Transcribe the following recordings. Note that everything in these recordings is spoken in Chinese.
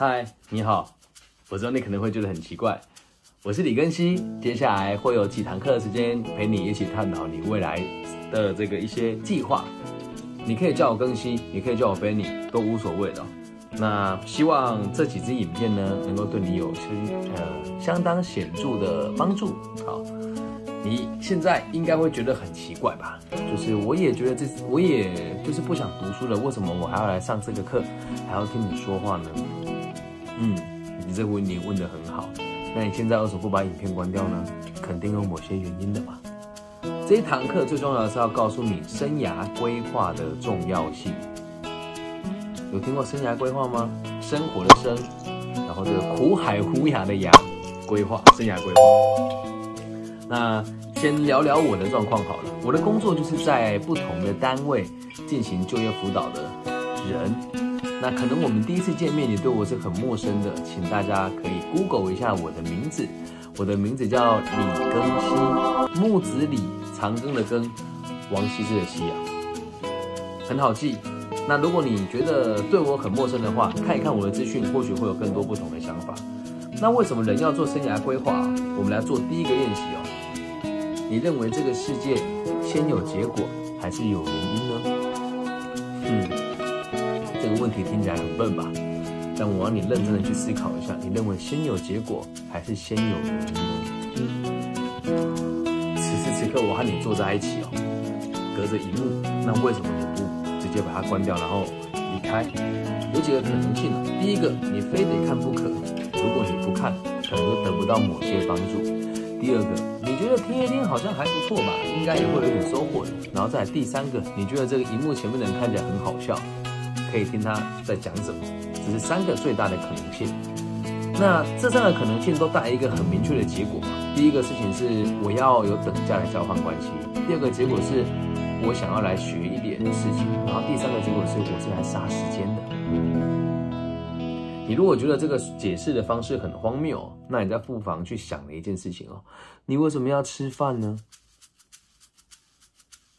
嗨，你好，我知道你可能会觉得很奇怪，我是李根熙，接下来会有几堂课的时间陪你一起探讨你未来的这个一些计划。你可以叫我更新，也可以叫我 Benny，都无所谓的。那希望这几支影片呢，能够对你有相呃相当显著的帮助。好，你现在应该会觉得很奇怪吧？就是我也觉得这，我也就是不想读书了，为什么我还要来上这个课，还要听你说话呢？嗯，你这个问题问得很好。那你现在为什么不把影片关掉呢？肯定有某些原因的吧。这一堂课最重要的是要告诉你生涯规划的重要性。有听过生涯规划吗？生活的生，然后这个苦海无涯的涯，规划生涯规划。那先聊聊我的状况好了。我的工作就是在不同的单位进行就业辅导的人。那可能我们第一次见面，你对我是很陌生的，请大家可以 Google 一下我的名字。我的名字叫李庚希，木子李，长庚的庚，王羲之的羲啊，很好记。那如果你觉得对我很陌生的话，看一看我的资讯，或许会有更多不同的想法。那为什么人要做生涯规划？我们来做第一个练习哦。你认为这个世界先有结果还是有原因呢？个问题听起来很笨吧？但我要你认真的去思考一下，你认为先有结果还是先有原因呢？此时此刻我和你坐在一起哦，隔着荧幕，那为什么你不？直接把它关掉，然后离开。有几个可能性第一个，你非得看不可。如果你不看，可能就得不到某些帮助。第二个，你觉得听一听好像还不错吧，应该也会有点收获的。然后再第三个，你觉得这个荧幕前面的人看起来很好笑，可以听他在讲什么。只是三个最大的可能性。那这三个可能性都带来一个很明确的结果嘛？第一个事情是我要有等价的交换关系。第二个结果是。我想要来学一点事情，然后第三个结果是我是来杀时间的。你如果觉得这个解释的方式很荒谬，那你在不妨去想了一件事情哦，你为什么要吃饭呢？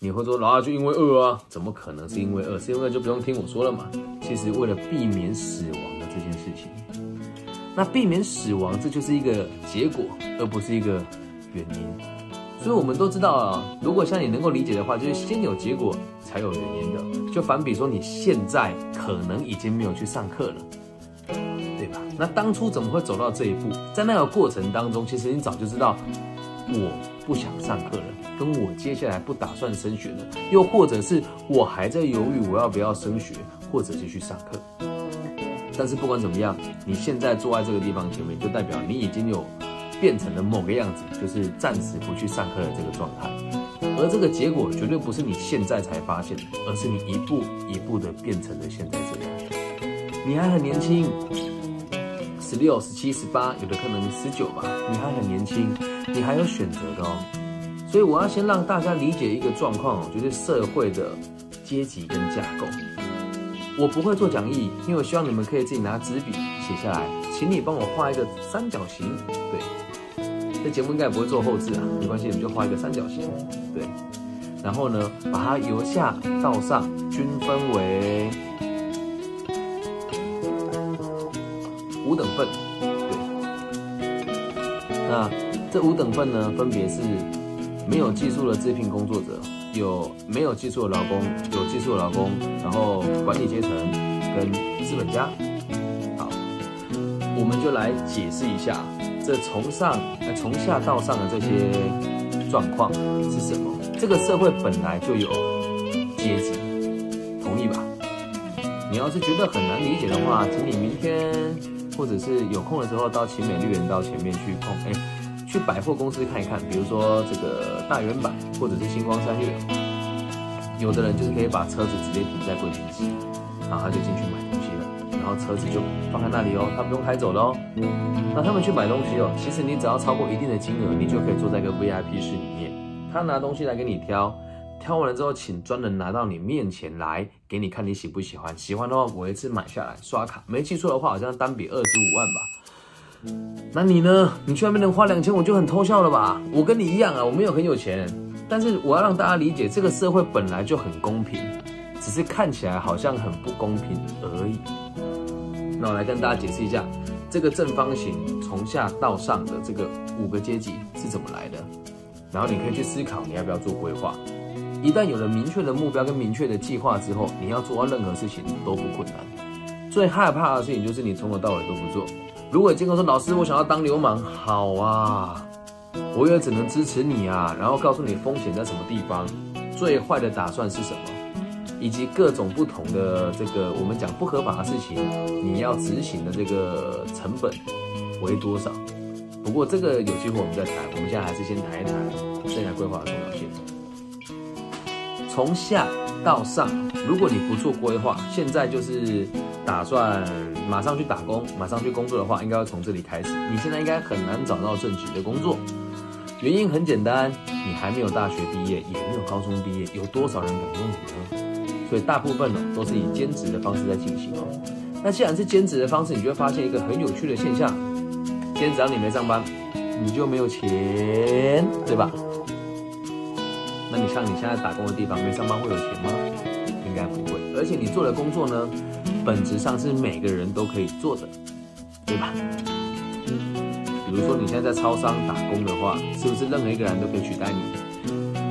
你会说老二就因为饿啊？怎么可能是因为饿？是因为就不用听我说了嘛。其实为了避免死亡的这件事情，那避免死亡这就是一个结果，而不是一个原因。所以我们都知道啊，如果像你能够理解的话，就是先有结果才有原因的。就反比说，你现在可能已经没有去上课了，对吧？那当初怎么会走到这一步？在那个过程当中，其实你早就知道，我不想上课了，跟我接下来不打算升学了，又或者是我还在犹豫我要不要升学，或者是去上课。但是不管怎么样，你现在坐在这个地方前面，就代表你已经有。变成了某个样子，就是暂时不去上课的这个状态，而这个结果绝对不是你现在才发现，而是你一步一步的变成了现在这样。你还很年轻，十六、十七、十八，有的可能十九吧，你还很年轻，你还有选择的哦。所以我要先让大家理解一个状况哦，就是社会的阶级跟架构。我不会做讲义，因为我希望你们可以自己拿纸笔写下来，请你帮我画一个三角形，对。这节目应该也不会做后置啊，没关系，你们就画一个三角形，对。然后呢，把它由下到上均分为五等份，对。那这五等份呢，分别是没有技术的自聘工作者，有没有技术的劳工，有技术的劳工，然后管理阶层跟资本家。好，我们就来解释一下。这从上从下到上的这些状况是什么？这个社会本来就有阶级，同意吧？你要是觉得很难理解的话，请你明天或者是有空的时候到奇美绿园道前面去碰，哎，去百货公司看一看，比如说这个大圆板或者是星光三月，有的人就是可以把车子直接停在柜台机，然后他就进去买东西了。然后车子就放在那里哦，他不用开走的哦。那他们去买东西哦，其实你只要超过一定的金额，你就可以坐在一个 VIP 室里面。他拿东西来给你挑，挑完了之后，请专人拿到你面前来，给你看你喜不喜欢。喜欢的话，我一次买下来刷卡。没记错的话，好像单笔二十五万吧。那你呢？你去外面能花两千，我就很偷笑了吧？我跟你一样啊，我没有很有钱，但是我要让大家理解，这个社会本来就很公平，只是看起来好像很不公平而已。那我来跟大家解释一下，这个正方形从下到上的这个五个阶级是怎么来的，然后你可以去思考你要不要做规划。一旦有了明确的目标跟明确的计划之后，你要做到任何事情都不困难。最害怕的事情就是你从头到尾都不做。如果今天说老师，我想要当流氓，好啊，我也只能支持你啊，然后告诉你风险在什么地方，最坏的打算是什么，以及各种不同的这个我们讲不合法的事情，你要执行的这个成本为多少？不过这个有机会我们再谈，我们现在还是先谈一谈生涯规划的重要性。从下到上，如果你不做规划，现在就是打算马上去打工、马上去工作的话，应该要从这里开始。你现在应该很难找到正职的工作，原因很简单，你还没有大学毕业，也没有高中毕业，有多少人敢用你呢？所以大部分呢都是以兼职的方式在进行哦。那既然是兼职的方式，你就会发现一个很有趣的现象：今天只要你没上班，你就没有钱，对吧？那你像你现在打工的地方，没上班会有钱吗？应该不会。而且你做的工作呢，本质上是每个人都可以做的，对吧？比如说你现在在超商打工的话，是不是任何一个人都可以取代你？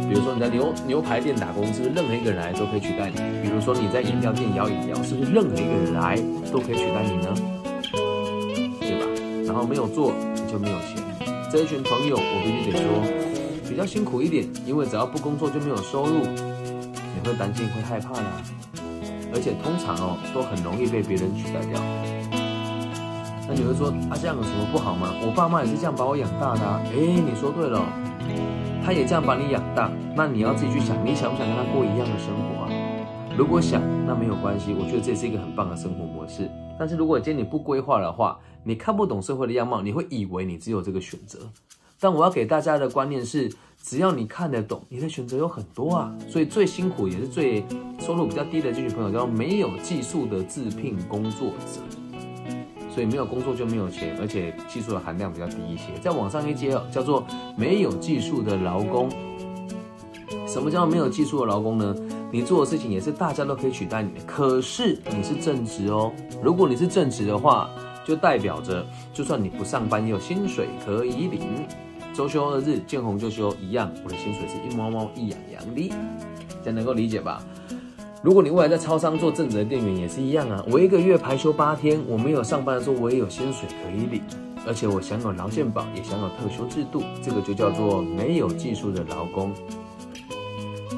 比如说你在牛牛排店打工，是不是任何一个人来都可以取代你？比如说你在饮料店摇饮料，是不是任何一个人来都可以取代你呢？对吧？然后没有做你就没有钱。这一群朋友，我必须得说。比较辛苦一点，因为只要不工作就没有收入，你会担心会害怕啦。而且通常哦，都很容易被别人取代掉。那你会说啊，这样有什么不好吗？我爸妈也是这样把我养大的。哎，你说对了，他也这样把你养大，那你要自己去想，你想不想跟他过一样的生活啊？如果想，那没有关系，我觉得这是一个很棒的生活模式。但是如果今天你不规划的话，你看不懂社会的样貌，你会以为你只有这个选择。但我要给大家的观念是，只要你看得懂，你的选择有很多啊。所以最辛苦也是最收入比较低的这群朋友，叫没有技术的自聘工作者。所以没有工作就没有钱，而且技术的含量比较低一些。再往上一阶叫做没有技术的劳工。什么叫没有技术的劳工呢？你做的事情也是大家都可以取代你的，可是你是正职哦。如果你是正职的话，就代表着就算你不上班，也有薪水可以领。周休二日，见红就休一样，我的薪水是一毛毛一痒痒的，这样能够理解吧？如果你未来在超商做正职的店员也是一样啊，我一个月排休八天，我没有上班的时候，我也有薪水可以领，而且我享有劳健保，也享有特休制度，这个就叫做没有技术的劳工。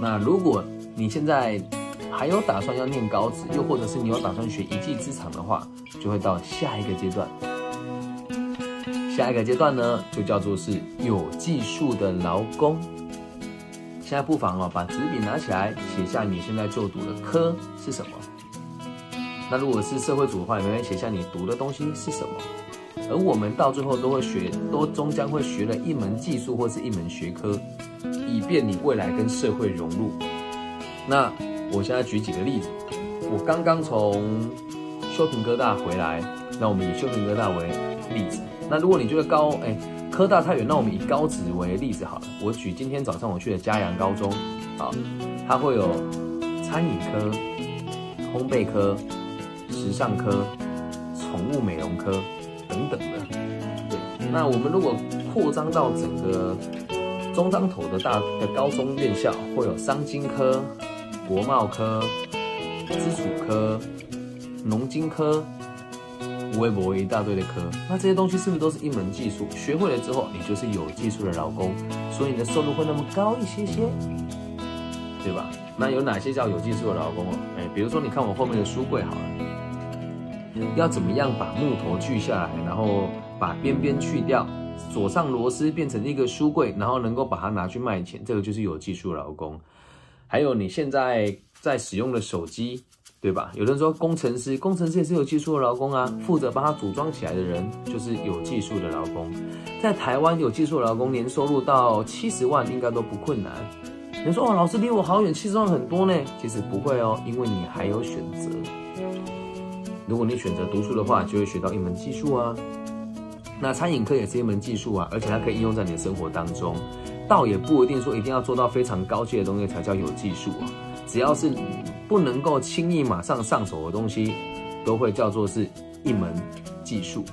那如果你现在还有打算要念高职，又或者是你有打算学一技之长的话，就会到下一个阶段。下一个阶段呢，就叫做是有技术的劳工。现在不妨哦，把纸笔拿起来，写下你现在就读的科是什么。那如果是社会组的话，你们写下你读的东西是什么。而我们到最后都会学，都终将会学了一门技术或是一门学科，以便你未来跟社会融入。那我现在举几个例子，我刚刚从修平哥大回来，那我们以修平哥大为例子。那如果你觉得高哎科大太远，那我们以高职为例子好了。我举今天早上我去的嘉阳高中，好，它会有餐饮科、烘焙科、时尚科、宠物美容科等等的。对，那我们如果扩张到整个中章头的大的高中院校，会有商经科、国贸科、基础科、农经科。微博一大堆的科，那这些东西是不是都是一门技术？学会了之后，你就是有技术的老公，所以你的收入会那么高一些些，对吧？那有哪些叫有技术的老公哦？哎，比如说你看我后面的书柜好了，要怎么样把木头锯下来，然后把边边去掉，锁上螺丝变成一个书柜，然后能够把它拿去卖钱，这个就是有技术的老公。还有你现在在使用的手机。对吧？有人说工程师，工程师也是有技术的劳工啊，负责帮他组装起来的人就是有技术的劳工。在台湾有技术劳工年收入到七十万应该都不困难。你说哦，老师离我好远，七十万很多呢？其实不会哦，因为你还有选择。如果你选择读书的话，就会学到一门技术啊。那餐饮科也是一门技术啊，而且它可以应用在你的生活当中。倒也不一定说一定要做到非常高阶的东西才叫有技术啊，只要是。不能够轻易马上上手的东西，都会叫做是一门技术，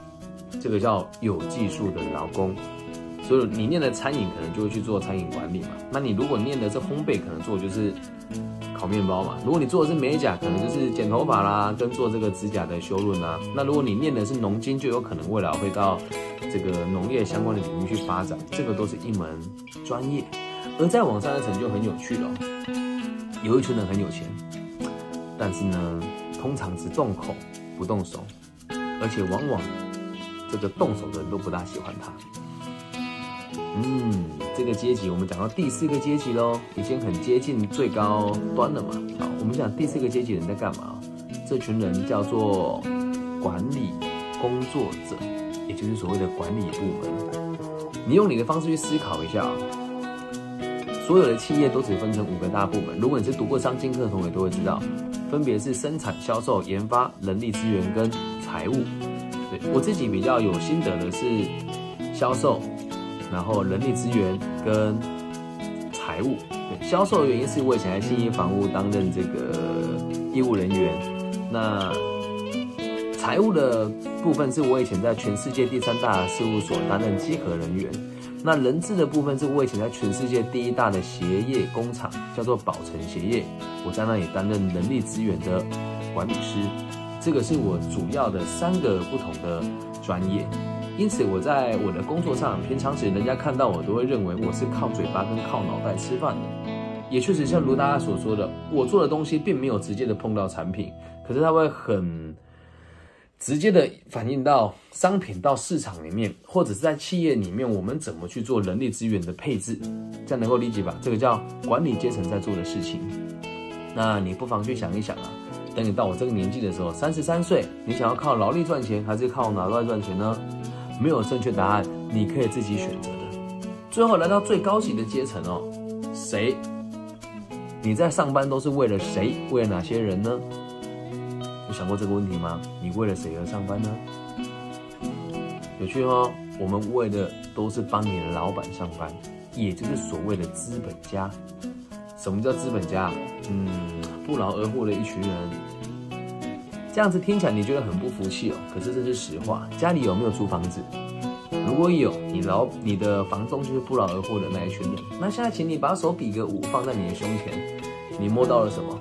这个叫有技术的劳工。所以你念的餐饮，可能就会去做餐饮管理嘛。那你如果念的是烘焙，可能做就是烤面包嘛。如果你做的是美甲，可能就是剪头发啦，跟做这个指甲的修润啊。那如果你念的是农经，就有可能未来会到这个农业相关的领域去发展。这个都是一门专业。而在往上的层就很有趣了，有一群人很有钱，但是呢，通常只动口不动手，而且往往这个动手的人都不大喜欢他。嗯，这个阶级我们讲到第四个阶级喽，已经很接近最高端了嘛。好，我们讲第四个阶级人在干嘛？这群人叫做管理工作者，也就是所谓的管理部门。你用你的方式去思考一下，所有的企业都只分成五个大部门。如果你是读过商经课的同学都会知道，分别是生产、销售、研发、人力资源跟财务。对我自己比较有心得的是销售。然后人力资源跟财务，销售的原因是我以前在信义房屋担任这个业务人员，那财务的部分是我以前在全世界第三大事务所担任稽核人员，那人资的部分是我以前在全世界第一大的鞋业工厂叫做宝成鞋业，我在那里担任人力资源的管理师，这个是我主要的三个不同的专业。因此，我在我的工作上，平常时人家看到我都会认为我是靠嘴巴跟靠脑袋吃饭的。也确实像如大家所说的，我做的东西并没有直接的碰到产品，可是它会很直接的反映到商品到市场里面，或者是在企业里面，我们怎么去做人力资源的配置，这样能够理解吧？这个叫管理阶层在做的事情。那你不妨去想一想啊，等你到我这个年纪的时候，三十三岁，你想要靠劳力赚钱，还是靠脑袋赚钱呢？没有正确答案，你可以自己选择的。最后来到最高级的阶层哦，谁？你在上班都是为了谁？为了哪些人呢？有想过这个问题吗？你为了谁而上班呢？有趣哦，我们为的都是帮你的老板上班，也就是所谓的资本家。什么叫资本家？嗯，不劳而获的一群人。这样子听起来你觉得很不服气哦，可是这是实话。家里有没有租房子？如果有，你老你的房东就是不劳而获的那一群人。那现在请你把手比个五，放在你的胸前，你摸到了什么？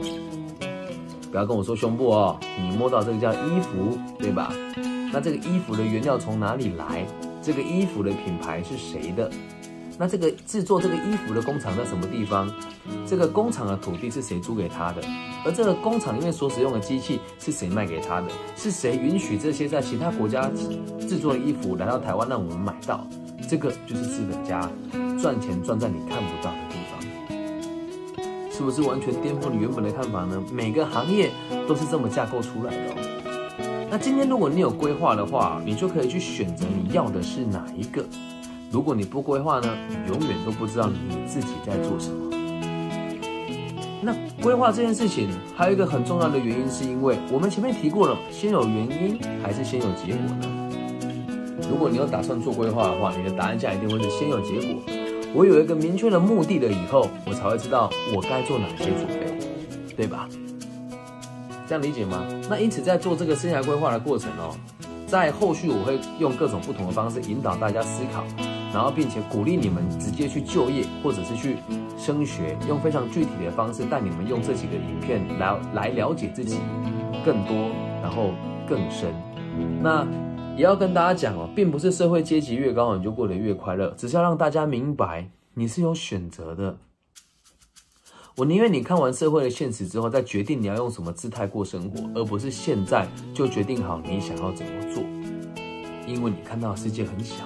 不要跟我说胸部哦，你摸到这个叫衣服，对吧？那这个衣服的原料从哪里来？这个衣服的品牌是谁的？那这个制作这个衣服的工厂在什么地方？这个工厂的土地是谁租给他的？而这个工厂里面所使用的机器是谁卖给他的？是谁允许这些在其他国家制作的衣服来到台湾让我们买到？这个就是资本家赚钱赚在你看不到，是不是完全颠覆你原本的看法呢？每个行业都是这么架构出来的。那今天如果你有规划的话，你就可以去选择你要的是哪一个。如果你不规划呢，永远都不知道你自己在做什么。那规划这件事情还有一个很重要的原因，是因为我们前面提过了，先有原因还是先有结果呢？如果你有打算做规划的话，你的答案下一定会是先有结果。我有一个明确的目的了以后，我才会知道我该做哪些准备，对吧？这样理解吗？那因此在做这个生涯规划的过程哦，在后续我会用各种不同的方式引导大家思考。然后，并且鼓励你们直接去就业，或者是去升学，用非常具体的方式带你们用这几个影片来来了解自己更多，然后更深。那也要跟大家讲哦，并不是社会阶级越高你就过得越快乐，只是要让大家明白你是有选择的。我宁愿你看完社会的现实之后再决定你要用什么姿态过生活，而不是现在就决定好你想要怎么做，因为你看到的世界很小。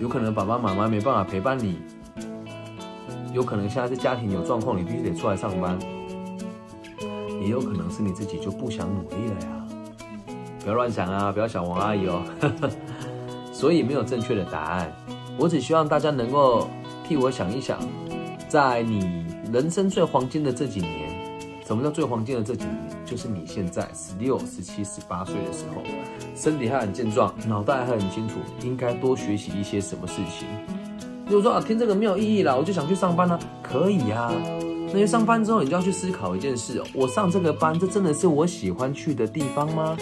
有可能爸爸妈妈没办法陪伴你，有可能现在是家庭有状况，你必须得出来上班，也有可能是你自己就不想努力了呀。不要乱想啊，不要想王阿姨哦。所以没有正确的答案，我只希望大家能够替我想一想，在你人生最黄金的这几年。什么叫最黄金的这几年？就是你现在十六、十七、十八岁的时候，身体还很健壮，脑袋还很清楚，应该多学习一些什么事情。如果说啊，听这个没有意义啦，我就想去上班呢，可以呀。那些上班之后，你就要去思考一件事：我上这个班，这真的是我喜欢去的地方吗？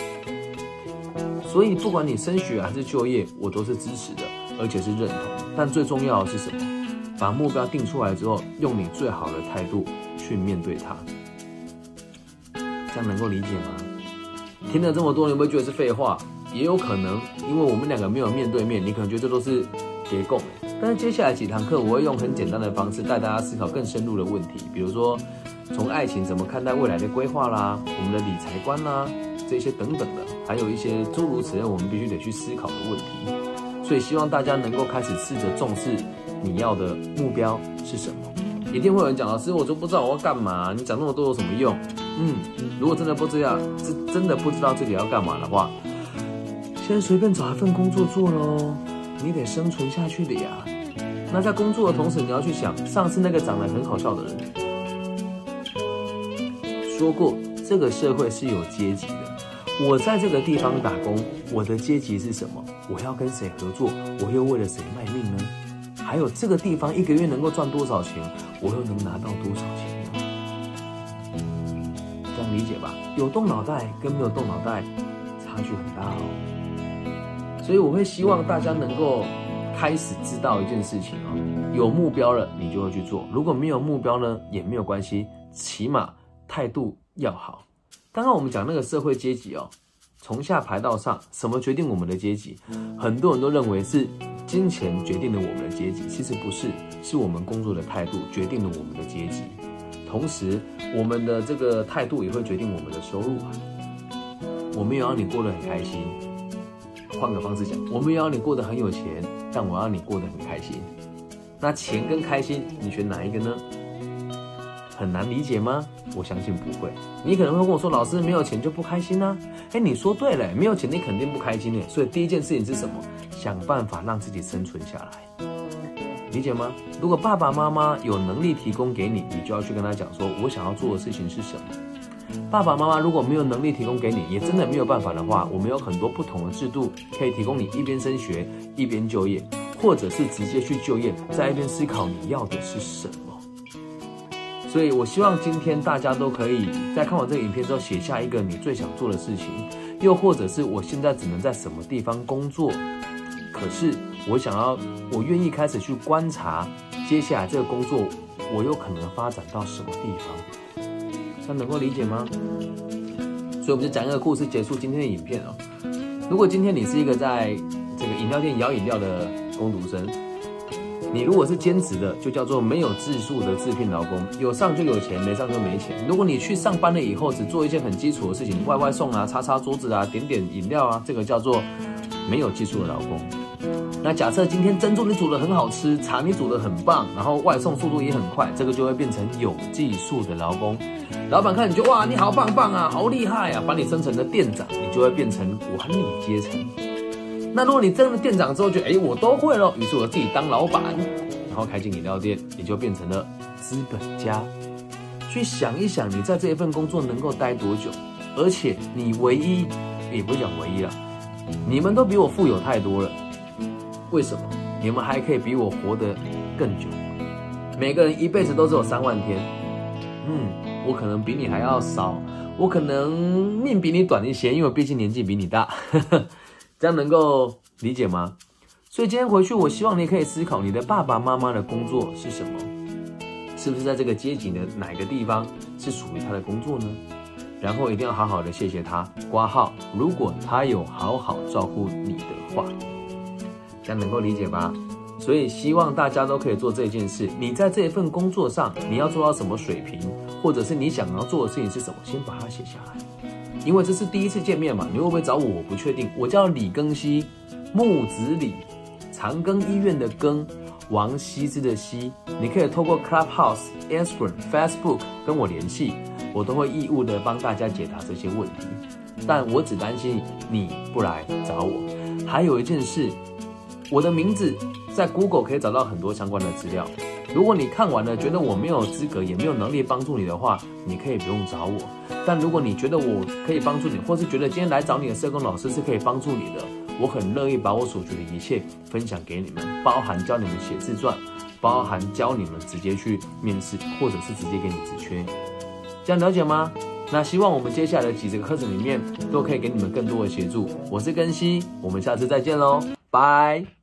所以，不管你升学还是就业，我都是支持的，而且是认同。但最重要的是什么？把目标定出来之后，用你最好的态度去面对它。这样能够理解吗？听了这么多，你会不会觉得是废话？也有可能，因为我们两个没有面对面，你可能觉得这都是结构。但是接下来几堂课，我会用很简单的方式带大家思考更深入的问题，比如说从爱情怎么看待未来的规划啦，我们的理财观啦。这些等等的，还有一些诸如此类，我们必须得去思考的问题。所以希望大家能够开始试着重视你要的目标是什么。一定会有人讲，老师，我都不知道我要干嘛，你讲那么多有什么用？嗯，如果真的不知道，真真的不知道自己要干嘛的话，先随便找一份工作做喽。你得生存下去的呀。那在工作的同时，你要去想，上次那个长得很好笑的人说过，这个社会是有阶级。我在这个地方打工，我的阶级是什么？我要跟谁合作？我又为了谁卖命呢？还有这个地方一个月能够赚多少钱？我又能拿到多少钱呢？这样理解吧？有动脑袋跟没有动脑袋差距很大哦。所以我会希望大家能够开始知道一件事情啊，有目标了你就会去做；如果没有目标呢，也没有关系，起码态度要好。刚刚我们讲那个社会阶级哦，从下排到上，什么决定我们的阶级？很多人都认为是金钱决定了我们的阶级，其实不是，是我们工作的态度决定了我们的阶级。同时，我们的这个态度也会决定我们的收入啊。我们也要你过得很开心。换个方式讲，我们也要你过得很有钱，但我要你过得很开心。那钱跟开心，你选哪一个呢？很难理解吗？我相信不会。你可能会跟我说：“老师，没有钱就不开心呢？”哎，你说对了，没有钱你肯定不开心的。所以第一件事情是什么？想办法让自己生存下来，理解吗？如果爸爸妈妈有能力提供给你，你就要去跟他讲说：“我想要做的事情是什么？”爸爸妈妈如果没有能力提供给你，也真的没有办法的话，我们有很多不同的制度可以提供你一边升学一边就业，或者是直接去就业，在一边思考你要的是什么。所以，我希望今天大家都可以在看完这个影片之后，写下一个你最想做的事情，又或者是我现在只能在什么地方工作，可是我想要，我愿意开始去观察接下来这个工作，我有可能发展到什么地方，那能够理解吗？所以，我们就讲一个故事，结束今天的影片哦。如果今天你是一个在这个饮料店摇饮料的工读生。你如果是兼职的，就叫做没有技术的自聘劳工，有上就有钱，没上就没钱。如果你去上班了以后，只做一件很基础的事情，外外送啊，擦擦桌子啊，点点饮料啊，这个叫做没有技术的劳工。那假设今天珍珠你煮的很好吃，茶你煮的很棒，然后外送速度也很快，这个就会变成有技术的劳工。老板看你就哇，你好棒棒啊，好厉害啊，把你升成了店长，你就会变成管理阶层。那如果你真的店长之后，就哎我都会了，于是我自己当老板，然后开进饮料店，你就变成了资本家。去想一想，你在这一份工作能够待多久？而且你唯一，也不讲唯一了，你们都比我富有太多了。为什么？你们还可以比我活得更久。每个人一辈子都只有三万天。嗯，我可能比你还要少，我可能命比你短一些，因为毕竟年纪比你大。这样能够理解吗？所以今天回去，我希望你可以思考，你的爸爸妈妈的工作是什么？是不是在这个街景的哪个地方是属于他的工作呢？然后一定要好好的谢谢他挂号。如果他有好好照顾你的话，这样能够理解吧？所以希望大家都可以做这件事。你在这一份工作上，你要做到什么水平，或者是你想要做的事情是什么，先把它写下来。因为这是第一次见面嘛，你会不会找我？我不确定。我叫李庚希，木子李，长庚医院的庚，王羲之的羲。你可以透过 Clubhouse、Instagram、Facebook 跟我联系，我都会义务的帮大家解答这些问题。但我只担心你不来找我。还有一件事，我的名字在 Google 可以找到很多相关的资料。如果你看完了觉得我没有资格也没有能力帮助你的话，你可以不用找我。但如果你觉得我可以帮助你，或是觉得今天来找你的社工老师是可以帮助你的，我很乐意把我所学的一切分享给你们，包含教你们写字传，包含教你们直接去面试，或者是直接给你职缺。这样了解吗？那希望我们接下来的几节课程里面都可以给你们更多的协助。我是根熙，我们下次再见喽，拜。